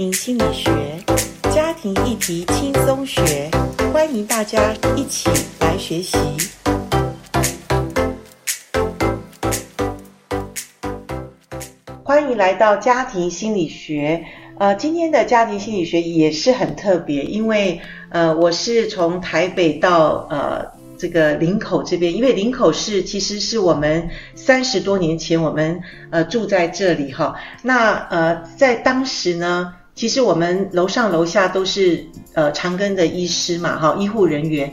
庭心理学，家庭议题轻松学，欢迎大家一起来学习。欢迎来到家庭心理学。呃，今天的家庭心理学也是很特别，因为呃，我是从台北到呃。这个林口这边，因为林口是其实是我们三十多年前我们呃住在这里哈。那呃在当时呢，其实我们楼上楼下都是呃长庚的医师嘛哈，医护人员。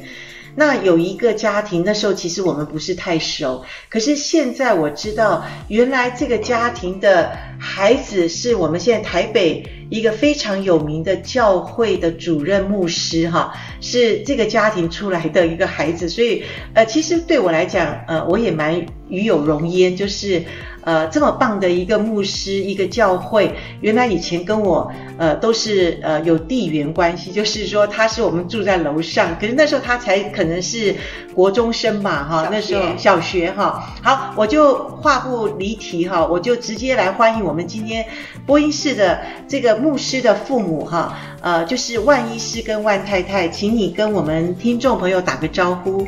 那有一个家庭，那时候其实我们不是太熟，可是现在我知道，原来这个家庭的孩子是我们现在台北一个非常有名的教会的主任牧师哈，是这个家庭出来的一个孩子，所以呃，其实对我来讲，呃，我也蛮与有荣焉，就是。呃，这么棒的一个牧师，一个教会，原来以前跟我呃都是呃有地缘关系，就是说他是我们住在楼上，可是那时候他才可能是国中生吧，哈，那时候小学哈。好，我就话不离题哈，我就直接来欢迎我们今天播音室的这个牧师的父母哈，呃，就是万医师跟万太太，请你跟我们听众朋友打个招呼。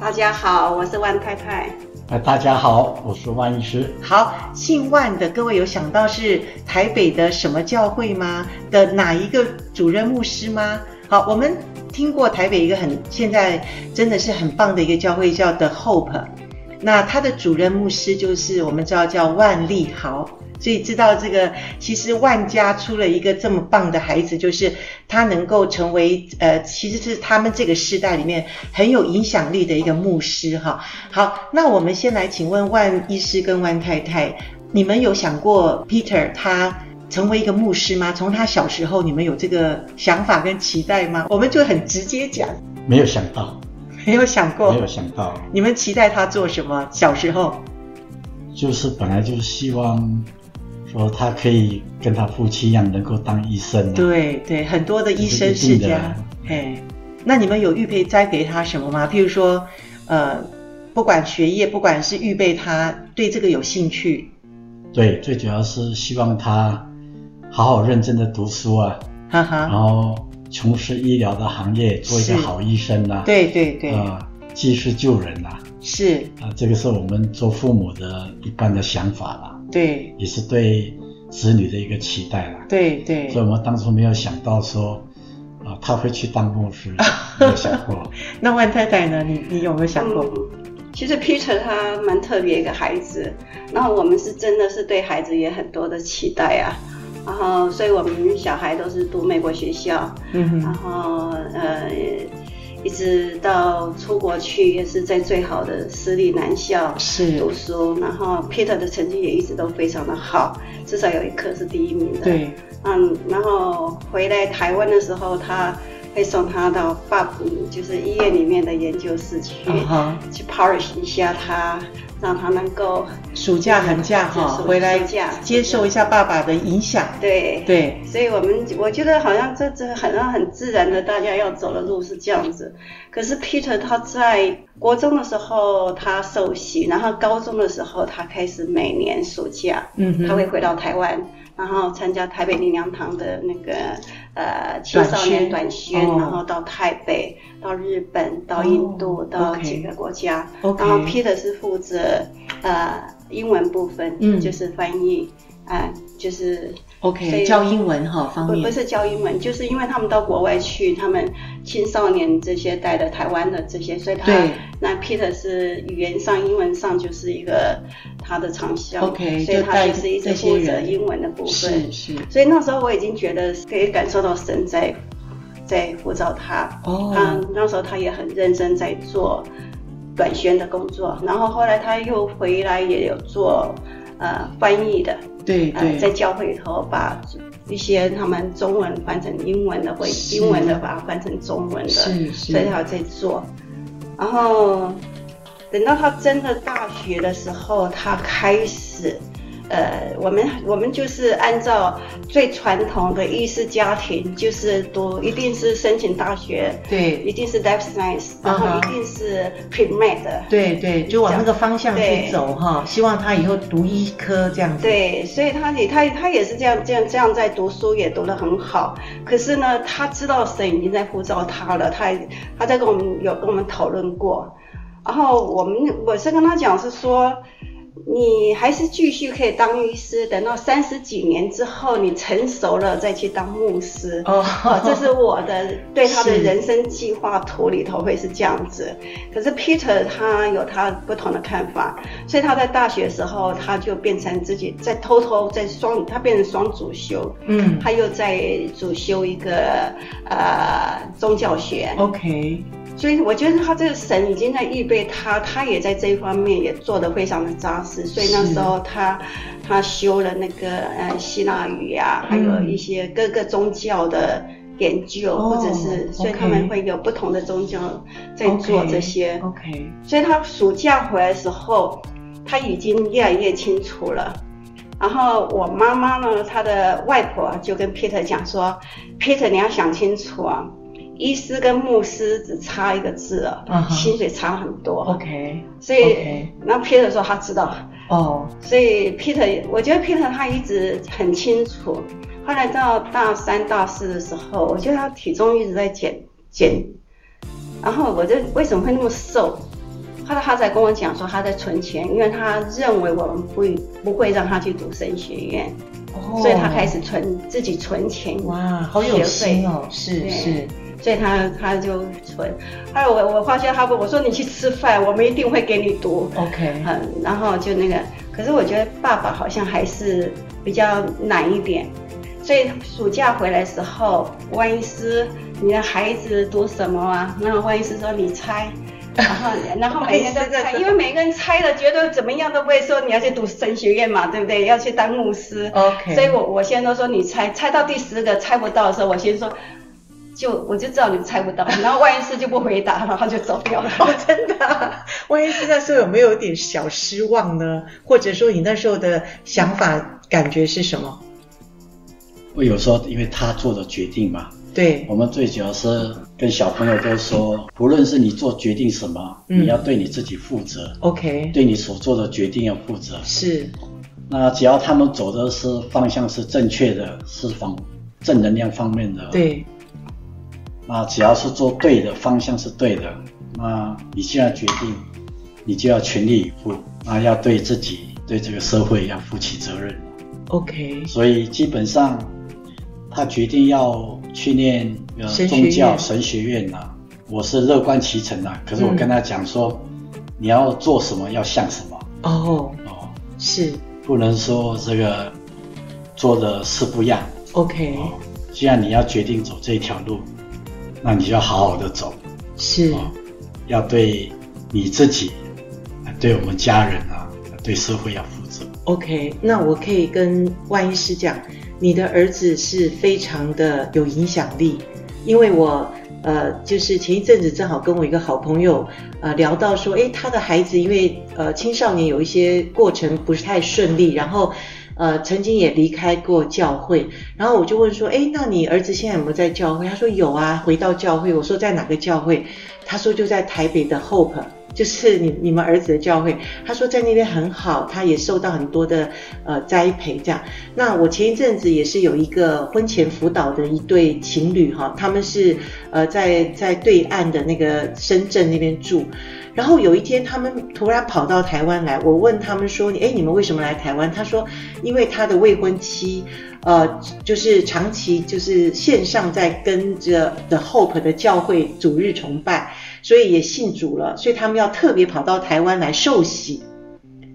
大家好，我是万太太。哎，大家好，我是万医师。好，姓万的各位有想到是台北的什么教会吗？的哪一个主任牧师吗？好，我们听过台北一个很现在真的是很棒的一个教会叫 The Hope，那他的主任牧师就是我们知道叫万利豪。所以知道这个，其实万家出了一个这么棒的孩子，就是他能够成为呃，其实是他们这个世代里面很有影响力的一个牧师哈。好，那我们先来请问万医师跟万太太，你们有想过 Peter 他成为一个牧师吗？从他小时候，你们有这个想法跟期待吗？我们就很直接讲，没有想到，没有想过，没有想到。你们期待他做什么？小时候，就是本来就是希望。说他可以跟他父亲一样，能够当医生。对对，很多的医生世家。哎，那你们有预备栽培他什么吗？譬如说，呃，不管学业，不管是预备他对这个有兴趣。对，最主要是希望他好好认真的读书啊，哈哈，然后从事医疗的行业，做一个好医生呐。对对对。啊，济世救人呐。是。啊，这个是我们做父母的一般的想法啦。对，也是对子女的一个期待啦。对对，所以我们当初没有想到说，啊，他会去当牧师，没有想过。那万太太呢？你你有没有想过？嗯，其实 Peter 他蛮特别一个孩子，然后我们是真的是对孩子也很多的期待啊，然后所以我们小孩都是读美国学校，嗯，然后呃。一直到出国去，也是在最好的私立男校是读书。然后 Peter 的成绩也一直都非常的好，至少有一科是第一名的。对，嗯，然后回来台湾的时候，他会送他到 FAP，就是医院里面的研究室去，uh -huh. 去 polish 一下他。让他能够暑假寒假哈回来接受一下爸爸的影响。对对，所以我们我觉得好像这这很很自然的，大家要走的路是这样子。可是 Peter 他在国中的时候他受洗，然后高中的时候他开始每年暑假，嗯，他会回到台湾，然后参加台北灵粮堂的那个呃青少年短宣，然后到台北。到日本，到印度，oh. 到几个国家，okay. 然后 Peter 是负责呃英文部分，嗯，就是翻译，啊、呃，就是 OK 教英文哈方面，不是教英文，就是因为他们到国外去，他们青少年这些带的台湾的这些，所以他那 Peter 是语言上、英文上就是一个他的长项，OK，所以他就是一直负责英文的部分，是是，所以那时候我已经觉得可以感受到神在。在辅导他，哦，他那时候他也很认真在做短宣的工作，然后后来他又回来也有做呃翻译的，对对、呃，在教会里头把一些他们中文翻成英文的，或英文的把它翻成中文的，所以他在做，然后等到他真的大学的时候，他开始呃，我们我们就是按照最传统的医师家庭，就是读一定是申请大学，对，一定是 life science，然后一定是 pre-med，对对，就往那个方向去走哈。希望他以后读医科这样子。对，所以他也他他也是这样这样这样在读书，也读得很好。可是呢，他知道神已经在呼召他了，他他在跟我们有跟我们讨论过，然后我们我是跟他讲是说。你还是继续可以当医师，等到三十几年之后，你成熟了再去当牧师。哦，这是我的对他的人生计划图里头会是这样子。可是 Peter 他有他不同的看法，所以他在大学时候他就变成自己在偷偷在双，他变成双主修。嗯，他又在主修一个呃宗教学。OK。所以我觉得他这个神已经在预备他，他也在这一方面也做得非常的扎实。所以那时候他他修了那个呃希腊语呀、啊，还有一些各个宗教的研究，嗯、或者是所以他们会有不同的宗教在做这些。OK, okay. 所以他暑假回来的时候，他已经越来越清楚了。然后我妈妈呢，她的外婆就跟 Peter 讲说：“Peter，你要想清楚啊。”医师跟牧师只差一个字啊，uh huh. 薪水差很多。OK，所以那 Peter 说他知道。哦，oh. 所以 Peter，我觉得 Peter 他一直很清楚。后来到大三、大四的时候，我觉得他体重一直在减减。然后我就为什么会那么瘦？后来他才跟我讲说他在存钱，因为他认为我们不不会让他去读神学院，oh. 所以他开始存自己存钱。哇，好有心哦！是对是。所以他他就存，后来我我发现他不，我说你去吃饭，我们一定会给你读。OK，嗯，然后就那个，可是我觉得爸爸好像还是比较难一点，所以暑假回来的时候，万医师，你的孩子读什么啊？然后万医师说你猜，然 后然后每天都猜，因为每个人猜的觉得怎么样都不会说你要去读神学院嘛，对不对？要去当牧师。OK，所以我我先都说你猜，猜到第十个猜不到的时候，我先说。就我就知道你猜不到，然后万一是就不回答，然后就走掉了。哦，真的啊？万一是那时候有没有点小失望呢？或者说你那时候的想法感觉是什么？我有时候因为他做的决定嘛，对，我们最主要是跟小朋友都说，不论是你做决定什么，嗯，你要对你自己负责。OK，对你所做的决定要负责。是。那只要他们走的是方向是正确的，是方正能量方面的。对。那只要是做对的方向是对的，那你既然决定，你就要全力以赴，那要对自己、对这个社会要负起责任。OK。所以基本上，他决定要去念呃宗教神学院了，我是乐观其成的。可是我跟他讲说，嗯、你要做什么要像什么。哦哦，是。不能说这个做的是不一样。OK。既然你要决定走这条路。那你就要好好的走，是，要对你自己，对我们家人啊，对社会要负责。OK，那我可以跟万医师讲，你的儿子是非常的有影响力，因为我呃，就是前一阵子正好跟我一个好朋友呃聊到说，诶，他的孩子因为呃青少年有一些过程不是太顺利，然后。呃，曾经也离开过教会，然后我就问说，诶，那你儿子现在有没有在教会？他说有啊，回到教会。我说在哪个教会？他说就在台北的 Hope，就是你你们儿子的教会。他说在那边很好，他也受到很多的呃栽培这样。那我前一阵子也是有一个婚前辅导的一对情侣哈，他们是呃在在对岸的那个深圳那边住。然后有一天，他们突然跑到台湾来。我问他们说：“诶，你们为什么来台湾？”他说：“因为他的未婚妻，呃，就是长期就是线上在跟着 The Hope 的教会主日崇拜，所以也信主了。所以他们要特别跑到台湾来受洗。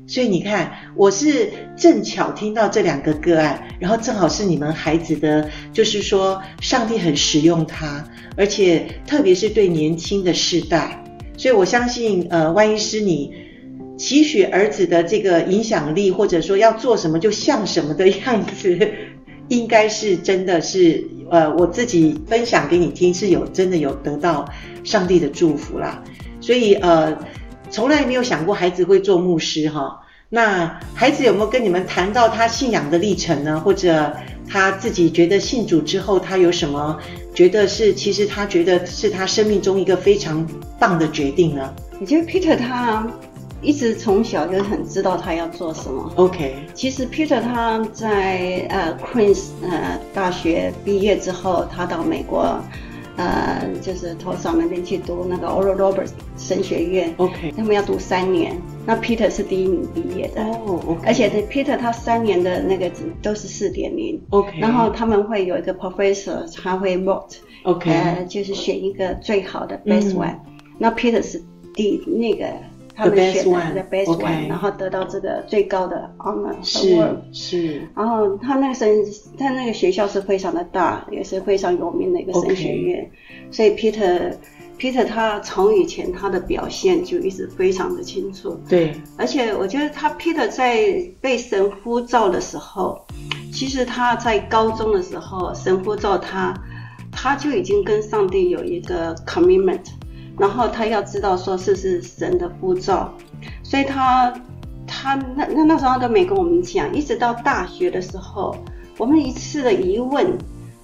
所以你看，我是正巧听到这两个个案，然后正好是你们孩子的，就是说上帝很使用他，而且特别是对年轻的世代。”所以我相信，呃，万一是你期许儿子的这个影响力，或者说要做什么就像什么的样子，应该是真的是，呃，我自己分享给你听是有真的有得到上帝的祝福啦。所以，呃，从来没有想过孩子会做牧师哈。那孩子有没有跟你们谈到他信仰的历程呢？或者他自己觉得信主之后，他有什么觉得是其实他觉得是他生命中一个非常棒的决定呢？我觉得 Peter 他一直从小就很知道他要做什么。OK，其实 Peter 他在呃 Queen's 呃大学毕业之后，他到美国。呃，就是托桑那边去读那个 Oral Roberts 神学院，OK，他们要读三年。那 Peter 是第一名毕业的，哦、oh, okay. 而且 Peter 他三年的那个都是四点零，OK。然后他们会有一个 professor，他会 vote，OK，、okay. 呃，就是选一个最好的 best one、嗯。那 Peter 是第那个。他们选的 the best one，然后得到这个最高的 honor award。是。然后他那个神，他那个学校是非常的大，也是非常有名的一个神学院。Okay. 所以 Peter Peter 他从以前他的表现就一直非常的清楚。对。而且我觉得他 Peter 在被神呼召的时候，其实他在高中的时候神呼召他，他就已经跟上帝有一个 commitment。然后他要知道说是不是神的步骤，所以他他那那那时候都没跟我们讲，一直到大学的时候，我们一次的疑问，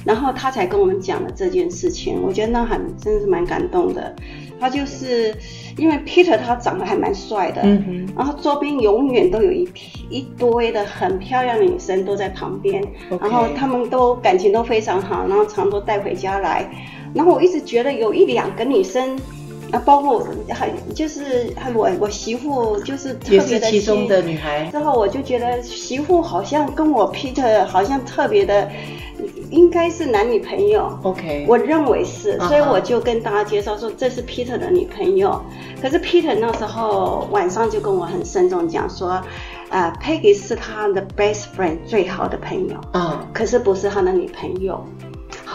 然后他才跟我们讲了这件事情。我觉得那很真的是蛮感动的。他就是因为 Peter 他长得还蛮帅的，嗯，然后周边永远都有一一堆的很漂亮的女生都在旁边.然后他们都感情都非常好，然后常都带回家来。然后我一直觉得有一两个女生。啊，包括还就是还我我媳妇就是特别的也是其中的女孩。之后我就觉得媳妇好像跟我 Peter 好像特别的，应该是男女朋友。OK，我认为是，所以我就跟大家介绍说这是 Peter 的女朋友。Uh-huh. 可是 Peter 那时候晚上就跟我很慎重讲说，啊、呃、Peggy 是他的 best friend 最好的朋友。嗯、uh-huh.，可是不是他的女朋友。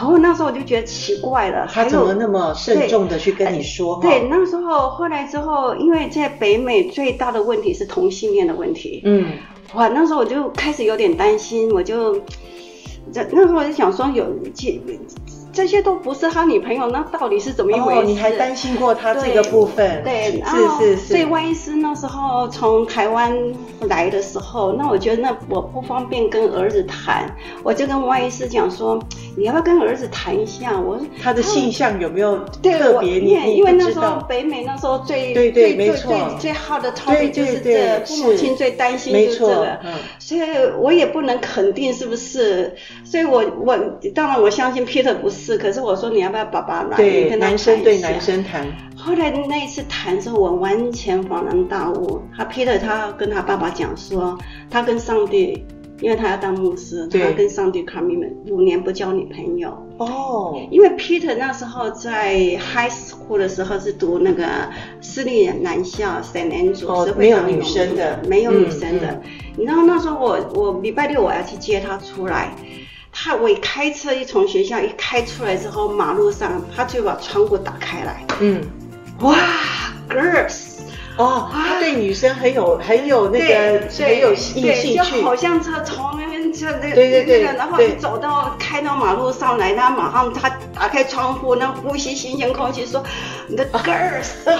然后那时候我就觉得奇怪了，他怎么那么慎重的去跟你说？对，对，那时候后来之后，因为在北美最大的问题是同性恋的问题。嗯，哇，那时候我就开始有点担心，我就，这那时候我就想说有几。这些都不是他女朋友，那到底是怎么一回事？哦，你还担心过他这个部分？对，对，是是是。所以万一是那时候从台湾来的时候，那我觉得那我不方便跟儿子谈，我就跟万医师讲说，你要不要跟儿子谈一下？我说他的性向有没有特别？你你因为那时候北美那时候最对对没错最最好的 topic 就是这个，父母亲最担心就是这个，嗯，所以我也不能肯定是不是，所以我我当然我相信 Peter 不是。是，可是我说你要不要爸爸来？对，跟男生对男生谈。后来那一次谈的时候，我完全恍然大悟。他 Peter 他跟他爸爸讲说，他跟上帝，因为他要当牧师，他跟上帝 commitment 五年不交女朋友。哦。因为 Peter 那时候在 high school 的时候是读那个私立男校 Saint Andrew，哦，是没有女生的，没有女生的。你知道那时候我我礼拜六我要去接他出来。他我一开车一从学校一开出来之后，马路上他就把窗户打开来。嗯，哇，girls，哦，他对女生很有很有那个很有兴趣，就好像他从那边就那个那个，然后走到开到马路上来，他马上他打开窗户，那呼吸新鲜空气，说你的 girls，所以。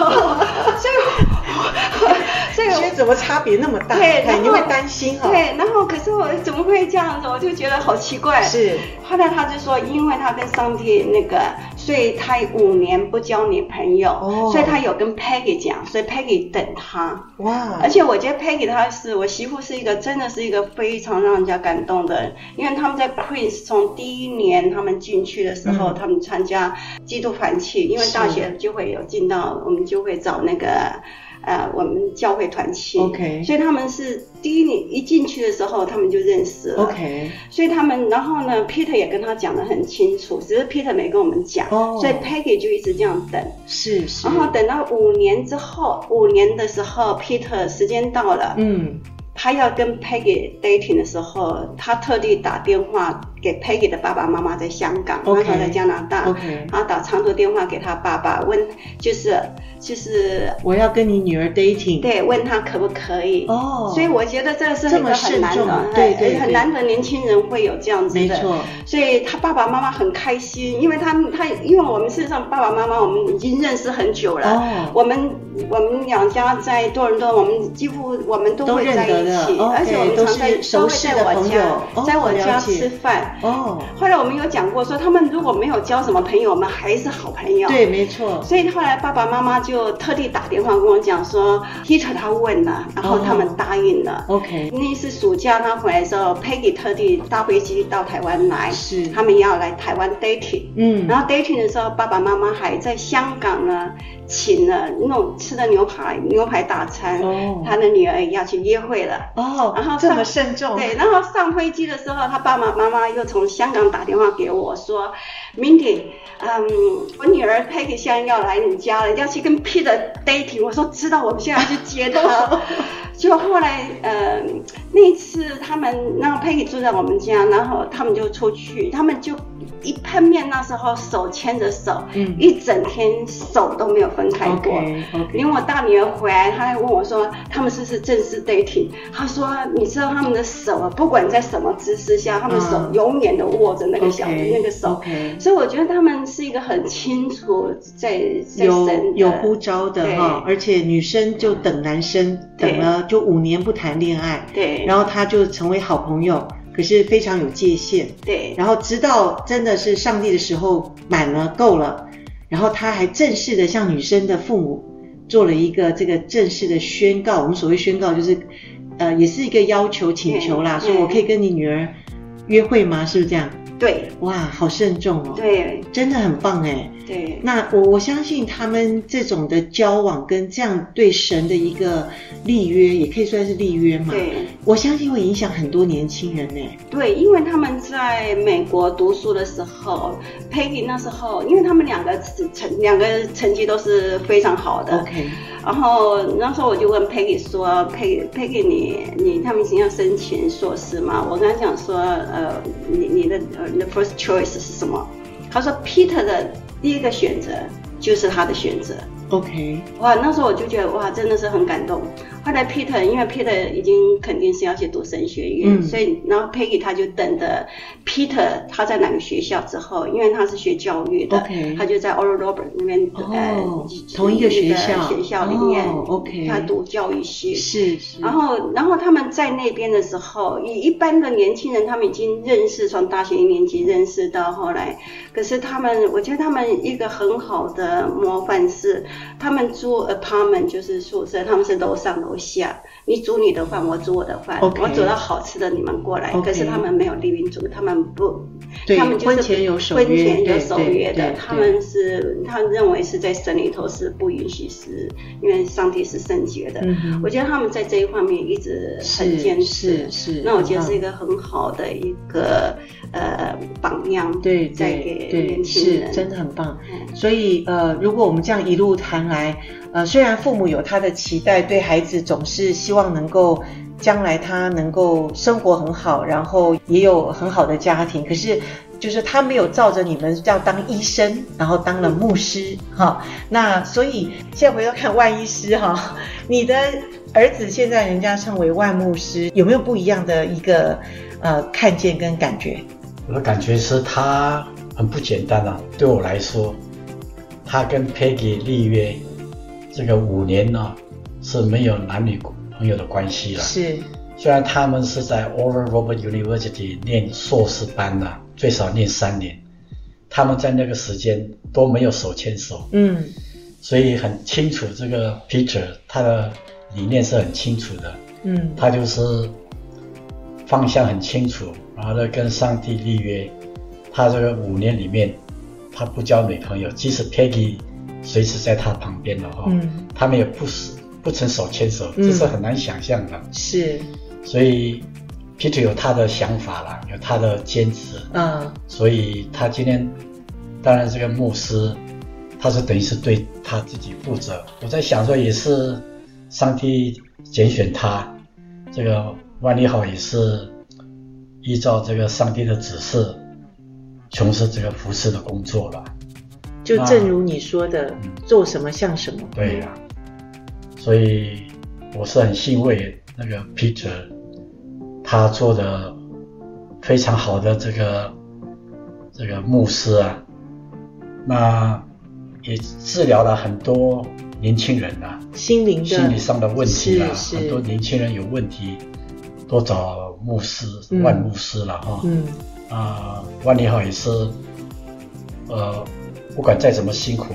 所以，所以怎么差别那么大？对，你会担心哈、哦。对，然后可是我怎么会这样子？我就觉得好奇怪。是。后来他就说，因为他跟上帝那个，所以他五年不交女朋友。哦。所以他有跟 Peggy 讲，所以 Peggy 等他。哇。而且我觉得 Peggy 她是我媳妇，是一个真的是一个非常让人家感动的人，因为他们在 Queens 从第一年他们进去的时候，嗯、他们参加基督团契，因为大学就会有进到，我们就会找那个。呃，我们教会团契，OK，所以他们是第一年一进去的时候，他们就认识了，OK，所以他们，然后呢，Peter 也跟他讲得很清楚，只是 Peter 没跟我们讲，oh, 所以 Peggy 就一直这样等，是是，然后等到五年之后，五年的时候，Peter 时间到了，嗯，他要跟 Peggy dating 的时候，他特地打电话给 Peggy 的爸爸妈妈在香港，OK，他在加拿大然后打长途电话给他爸爸问，就是。就是我要跟你女儿 dating，对，问他可不可以哦，所以我觉得这是很难的，对对，很难得年轻人会有这样子的，没错。所以他爸爸妈妈很开心，因为他们他因为我们事实上爸爸妈妈我们已经认识很久了，哦，我们。我们两家在多伦多，我们几乎我们都会在一起，而且我们常在都会在我家，在我家吃饭。哦。后来我们有讲过说，他们如果没有交什么朋友，我们还是好朋友。对，没错。所以后来爸爸妈妈就特地打电话跟我讲说，Peter 他问了，然后他们答应了。OK。那一次暑假他回来的时候，Peggy 特地搭飞机到台湾来，是他们要来台湾 dating。嗯。然后 dating 的时候，爸爸妈妈还在香港呢。请了那种吃的牛排牛排大餐，哦、他的女儿也要去约会了哦，然后这么慎重。对，然后上飞机的时候，他爸爸妈妈又从香港打电话给我说，Mindy，嗯，我女儿 Peggy 现在要来你家了，要去跟 Peter dating。我说知道，我们现在要去接她。就后来，呃，那次他们让 Peggy 住在我们家，然后他们就出去，他们就一碰面，那时候手牵着手，嗯，一整天手都没有分开过。Okay, okay. 连我大女儿回来，她还问我说，他们是不是正式 dating？她说，你知道他们的手啊，不管在什么姿势下，他们手永远都握着那个小的、uh, 那个手。Okay. 所以我觉得他们是一个很清楚在在有有呼召的哈，而且女生就等男生等了。就五年不谈恋爱，对，然后他就成为好朋友，可是非常有界限，对，然后直到真的是上帝的时候满了够了，然后他还正式的向女生的父母做了一个这个正式的宣告。我们所谓宣告就是，呃，也是一个要求请求啦，说我可以跟你女儿约会吗？是不是这样？对，哇，好慎重哦，对，真的很棒哎。对，那我我相信他们这种的交往跟这样对神的一个立约，也可以算是立约嘛。对，我相信会影响很多年轻人呢。对，因为他们在美国读书的时候，Peggy 那时候，因为他们两个成两个成绩都是非常好的。OK。然后那时候我就问 Peggy 说：“Peggy Peggy，你你他们已经要申请硕士嘛？”我跟他讲说：“呃，你你的呃你的 first choice 是什么？”他说：“Peter 的。”第一个选择就是他的选择。OK，哇，那时候我就觉得哇，真的是很感动。后来 Peter 因为 Peter 已经肯定是要去读神学院，嗯、所以然后 Peggy 他就等着 Peter 他在哪个学校之后，因为他是学教育的他就在 Oral Roberts 那边、哦、呃同一个学校学校里面、哦、，OK，他读教育系。是是。然后然后他们在那边的时候，以一般的年轻人，他们已经认识，从大学一年级认识到后来，可是他们，我觉得他们一个很好的模范是，他们住 apartment 就是宿舍，他们是楼上楼。下，你煮你的饭，我煮我的饭我煮到好吃的，你们过来。可是他们没有 living 住，他们不，对他们就是婚前有守约，婚前有守约的。他们是，他认为是在神里头是不允许，是因为上帝是圣洁的。嗯、我觉得他们在这一方面一直很坚持。是那我觉得是一个很好的一个呃榜样。对，在给年轻人，是真的很棒。嗯、所以呃，如果我们这样一路谈来。呃，虽然父母有他的期待，对孩子总是希望能够将来他能够生活很好，然后也有很好的家庭。可是，就是他没有照着你们要当医生，然后当了牧师，哈。那所以现在回头看万医师，哈，你的儿子现在人家称为万牧师，有没有不一样的一个呃看见跟感觉？我的感觉是他很不简单啊，对我来说，他跟 Peggy 立约。这个五年呢是没有男女朋友的关系了。是，虽然他们是在 Oral Roberts University 念硕士班的，最少念三年，他们在那个时间都没有手牵手。嗯，所以很清楚这个 Peter 他的理念是很清楚的。嗯，他就是方向很清楚，然后呢跟上帝立约，他这个五年里面他不交女朋友，即使 Peggy。随时在他旁边的话，嗯，他们也不是不曾手牵手，这是很难想象的。是，所以 Peter 有他的想法了，有他的坚持。嗯，所以他今天，当然这个牧师，他是等于是对他自己负责。我在想说，也是上帝拣选他，这个万利好也是依照这个上帝的指示，从事这个服侍的工作了。就正如你说的，啊、做什么像什么。对呀、啊，所以我是很欣慰那个 Peter，他做的非常好的这个这个牧师啊。那也治疗了很多年轻人啊，心灵心理上的问题啊，很多年轻人有问题，都找牧师、嗯、万牧师了哈。嗯。啊，万里好也是，呃，不管再怎么辛苦，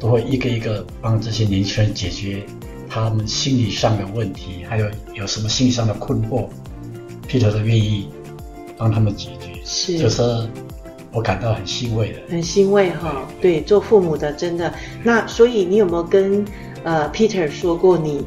都会一个一个帮这些年轻人解决他们心理上的问题，还有有什么心理上的困惑，Peter 都愿意帮他们解决。是，就是我感到很欣慰的。很欣慰哈，对，做父母的真的。那所以你有没有跟呃 Peter 说过你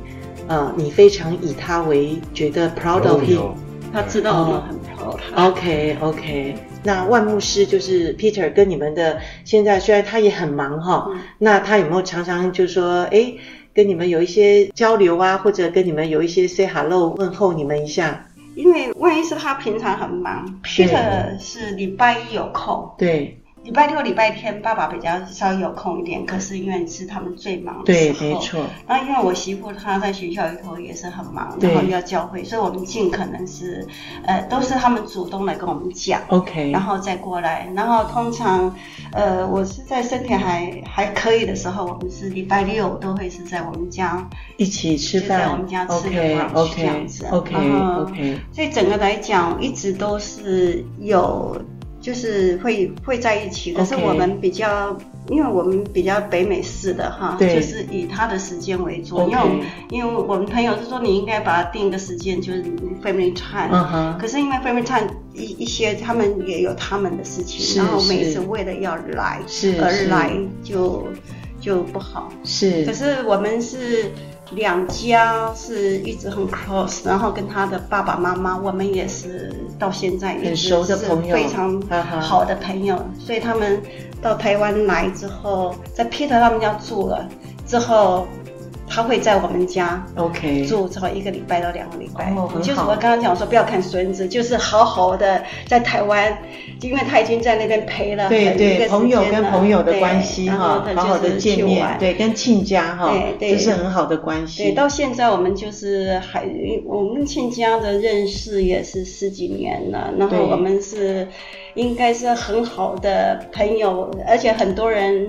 呃你非常以他为觉得 proud of him？他知道我们很 proud。OK OK。那万牧师就是 Peter 跟你们的现在虽然他也很忙哈，嗯、那他有没有常常就说哎跟你们有一些交流啊，或者跟你们有一些 say hello 问候你们一下？因为万一是他平常很忙，Peter 是礼拜一有空，对。礼拜六、礼拜天，爸爸比较稍微有空一点。可是因为是他们最忙的时候，对，没错。然后因为我媳妇她在学校里头也是很忙，然后要教会，所以我们尽可能是，呃，都是他们主动来跟我们讲，OK，然后再过来。然后通常，呃，我是在身体还还可以的时候，我们是礼拜六都会是在我们家一起吃饭，在我们家吃个饭，OK，这样子，OK，OK。所以整个来讲，一直都是有。就是会会在一起，可是我们比较.因为我们比较北美式的哈，就是以他的时间为主。因为因为我们朋友是说你应该把它定一个时间，就是 family time。Uh huh. 可是因为 family time 一一些他们也有他们的事情，然后每次为了要来是而来就就不好。是，可是我们是。两家是一直很 close，然后跟他的爸爸妈妈，我们也是到现在也是非常好的朋友，所以他们到台湾来之后，在 Peter 他们家住了之后。他会在我们家，OK，住超一个礼拜到两个礼拜。就是我刚刚讲说，不要看孙子，就是好好的在台湾，因为他已经在那边陪了。对对，朋友跟朋友的关系哈，好好的见面，对，跟亲家哈，这是很好的关系。对，到现在我们就是还，我们亲家的认识也是十几年了，然后我们是应该是很好的朋友，而且很多人。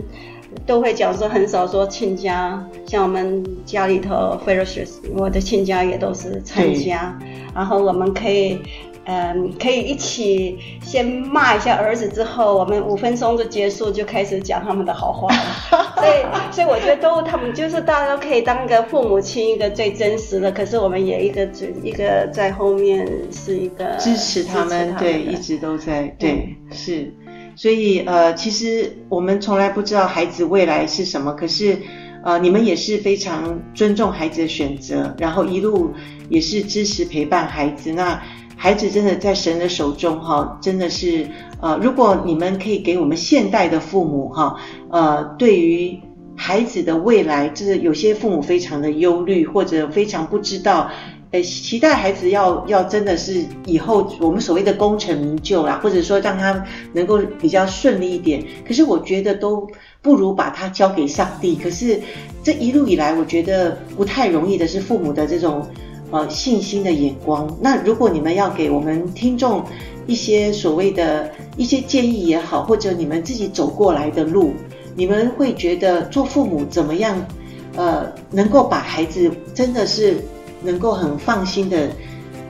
都会讲说很少说亲家，像我们家里头 fellowship 我的亲家也都是参加，然后我们可以，嗯，可以一起先骂一下儿子，之后我们五分钟就结束，就开始讲他们的好话了。所以，所以我觉得都他们就是大家都可以当一个父母亲，一个最真实的。可是我们也一个一个在后面是一个支持他们，他们对，一直都在，对，嗯、是。所以，呃，其实我们从来不知道孩子未来是什么，可是，呃，你们也是非常尊重孩子的选择，然后一路也是支持陪伴孩子。那孩子真的在神的手中，哈，真的是，呃，如果你们可以给我们现代的父母，哈，呃，对于孩子的未来，就是有些父母非常的忧虑，或者非常不知道。呃，期待孩子要要真的是以后我们所谓的功成名就啦，或者说让他能够比较顺利一点。可是我觉得都不如把他交给上帝。可是这一路以来，我觉得不太容易的是父母的这种呃信心的眼光。那如果你们要给我们听众一些所谓的一些建议也好，或者你们自己走过来的路，你们会觉得做父母怎么样？呃，能够把孩子真的是。能够很放心的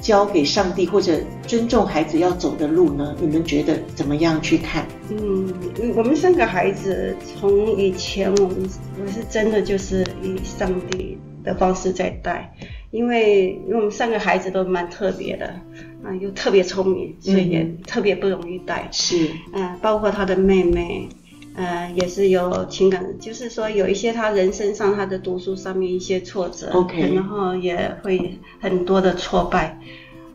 交给上帝，或者尊重孩子要走的路呢？你们觉得怎么样去看？嗯，我们三个孩子从以前我们我是真的就是以上帝的方式在带，因为因为我们三个孩子都蛮特别的啊，又特别聪明，所以也特别不容易带。是，嗯，包括他的妹妹。呃，也是有情感，就是说有一些他人生上他的读书上面一些挫折，OK，然后也会很多的挫败，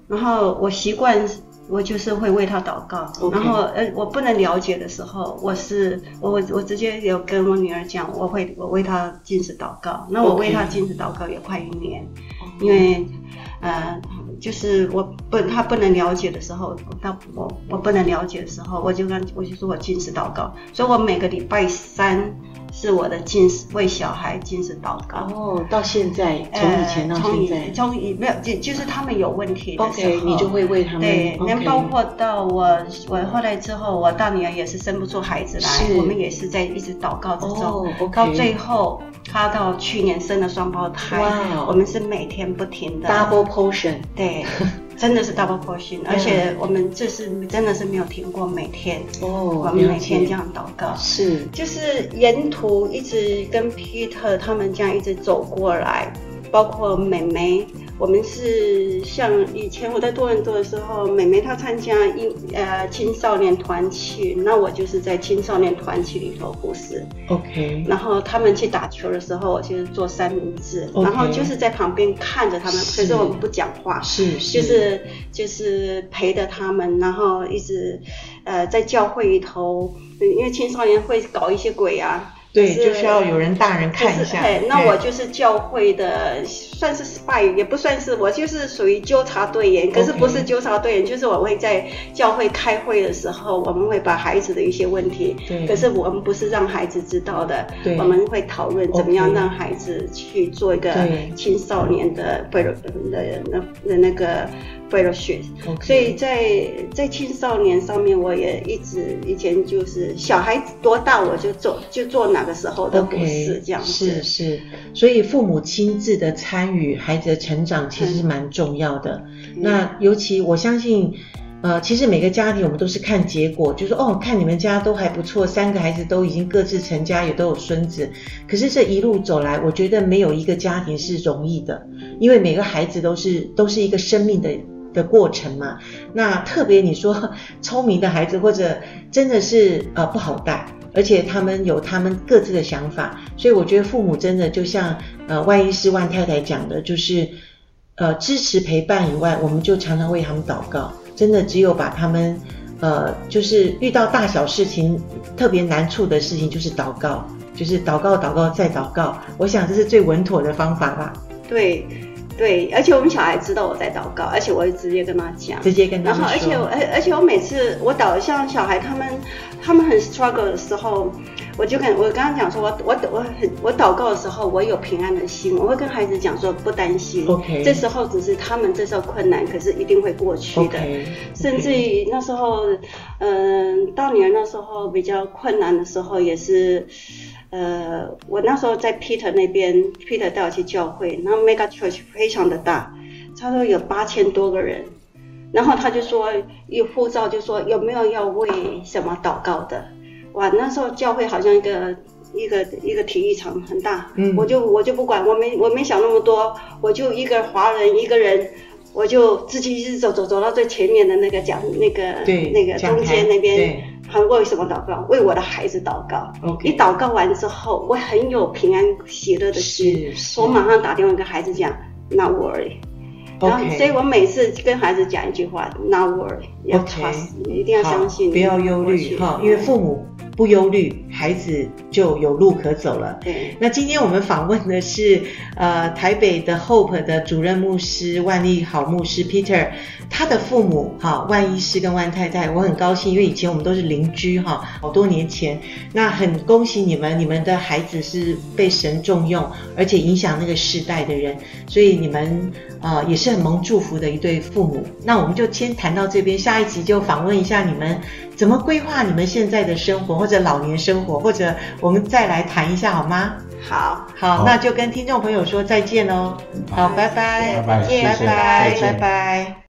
然后我习惯我就是会为他祷告，Okay. 然后呃我不能了解的时候，我是我我我直接有跟我女儿讲，我会我为他禁止祷告，那我为他禁止祷告也快一年，Okay. 因为呃。就是我不他不能了解的时候，他我我不能了解的时候，我就跟我就说我禁食祷告，所以我每个礼拜三是我的近视，为小孩近视祷告。哦，到现在，从以前到现在，从以没有就就是他们有问题的时候，okay, 你就会为他们。对，连包括到我我后来之后，我大女儿也是生不出孩子来，我们也是在一直祷告之中，到最后她到去年生了双胞胎，哇我们是每天不停的 double portion，对。真的是 double portion，而且我们这是真的是没有停过，每天哦，我们每天这样祷告，是，就是沿途一直跟 Peter 他们这样一直走过来，包括妹妹。我们是像以前我在多伦多的时候，妹妹她参加一呃青少年团去，那我就是在青少年团去里头服侍。OK。然后他们去打球的时候，我就是做三明治，okay, 然后就是在旁边看着他们，可是我们不讲话，是，是就是就是陪着他们，然后一直呃在教会里头，因为青少年会搞一些鬼啊。对，就需要有人大人看一下。哎，那我就是教会的，算是 spy，也不算是，我就是属于纠察队员。可是不是纠察队员.就是我会在教会开会的时候，我们会把孩子的一些问题，对可是我们不是让孩子知道的，对我们会讨论怎么样让孩子去做一个青少年的的的那的那个。fellowship，所以在在青少年上面，我也一直以前就是小孩子多大我就做就做哪个时候的故事这样子。是是，所以父母亲自的参与孩子的成长其实是蛮重要的。嗯、那尤其我相信，呃，其实每个家庭我们都是看结果，就是说哦，看你们家都还不错，三个孩子都已经各自成家，也都有孙子。可是这一路走来，我觉得没有一个家庭是容易的，因为每个孩子都是都是一个生命的。的过程嘛，那特别你说 聪明的孩子或者真的是呃不好带，而且他们有他们各自的想法，所以我觉得父母真的就像呃万医师万太太讲的，就是呃支持陪伴以外，我们就常常为他们祷告，真的只有把他们呃就是遇到大小事情特别难处的事情，就是祷告，就是祷告祷告再祷告，我想这是最稳妥的方法吧。对。对，而且我们小孩知道我在祷告，而且我会直接跟他讲，直接跟他说。然后，而且，而而且我每次我祷，像小孩他们，他们很 struggle 的时候，我就跟我刚刚讲说，我我我很我祷告的时候，我有平安的心，我会跟孩子讲说不担心。OK。这时候只是他们这时候困难，可是一定会过去的。Okay, okay. 甚至于那时候，嗯，大女儿那时候比较困难的时候，也是。呃，我那时候在 Peter 那边，Peter 带我去教会，然后 Mega Church 非常的大，差不多有八千多个人，然后他就说有护照，就说有没有要为什么祷告的？哇，那时候教会好像一个一个一个体育场很大，嗯，我就我就不管，我没我没想那么多，我就一个华人一个人，我就自己一直走走走到最前面的那个讲那个那个中间那边。还为什么祷告？为我的孩子祷告。Okay. 一祷告完之后，我很有平安喜乐的心。我马上打电话跟孩子讲，Not worry。然后，所以我每次跟孩子讲一句话，Not worry，要 trust，你一定要相信，不要忧虑哈，因为父母。不忧虑，孩子就有路可走了。对，那今天我们访问的是呃台北的 Hope 的主任牧师万利好牧师 Peter，他的父母哈万医师跟万太太，我很高兴，因为以前我们都是邻居哈，好多年前。那很恭喜你们，你们的孩子是被神重用，而且影响那个世代的人，所以你们呃也是很蒙祝福的一对父母。那我们就先谈到这边，下一集就访问一下你们。怎么规划你们现在的生活，或者老年生活，或者我们再来谈一下好吗？好，好，那就跟听众朋友说再见喽。好，拜拜，拜拜，拜拜，拜拜。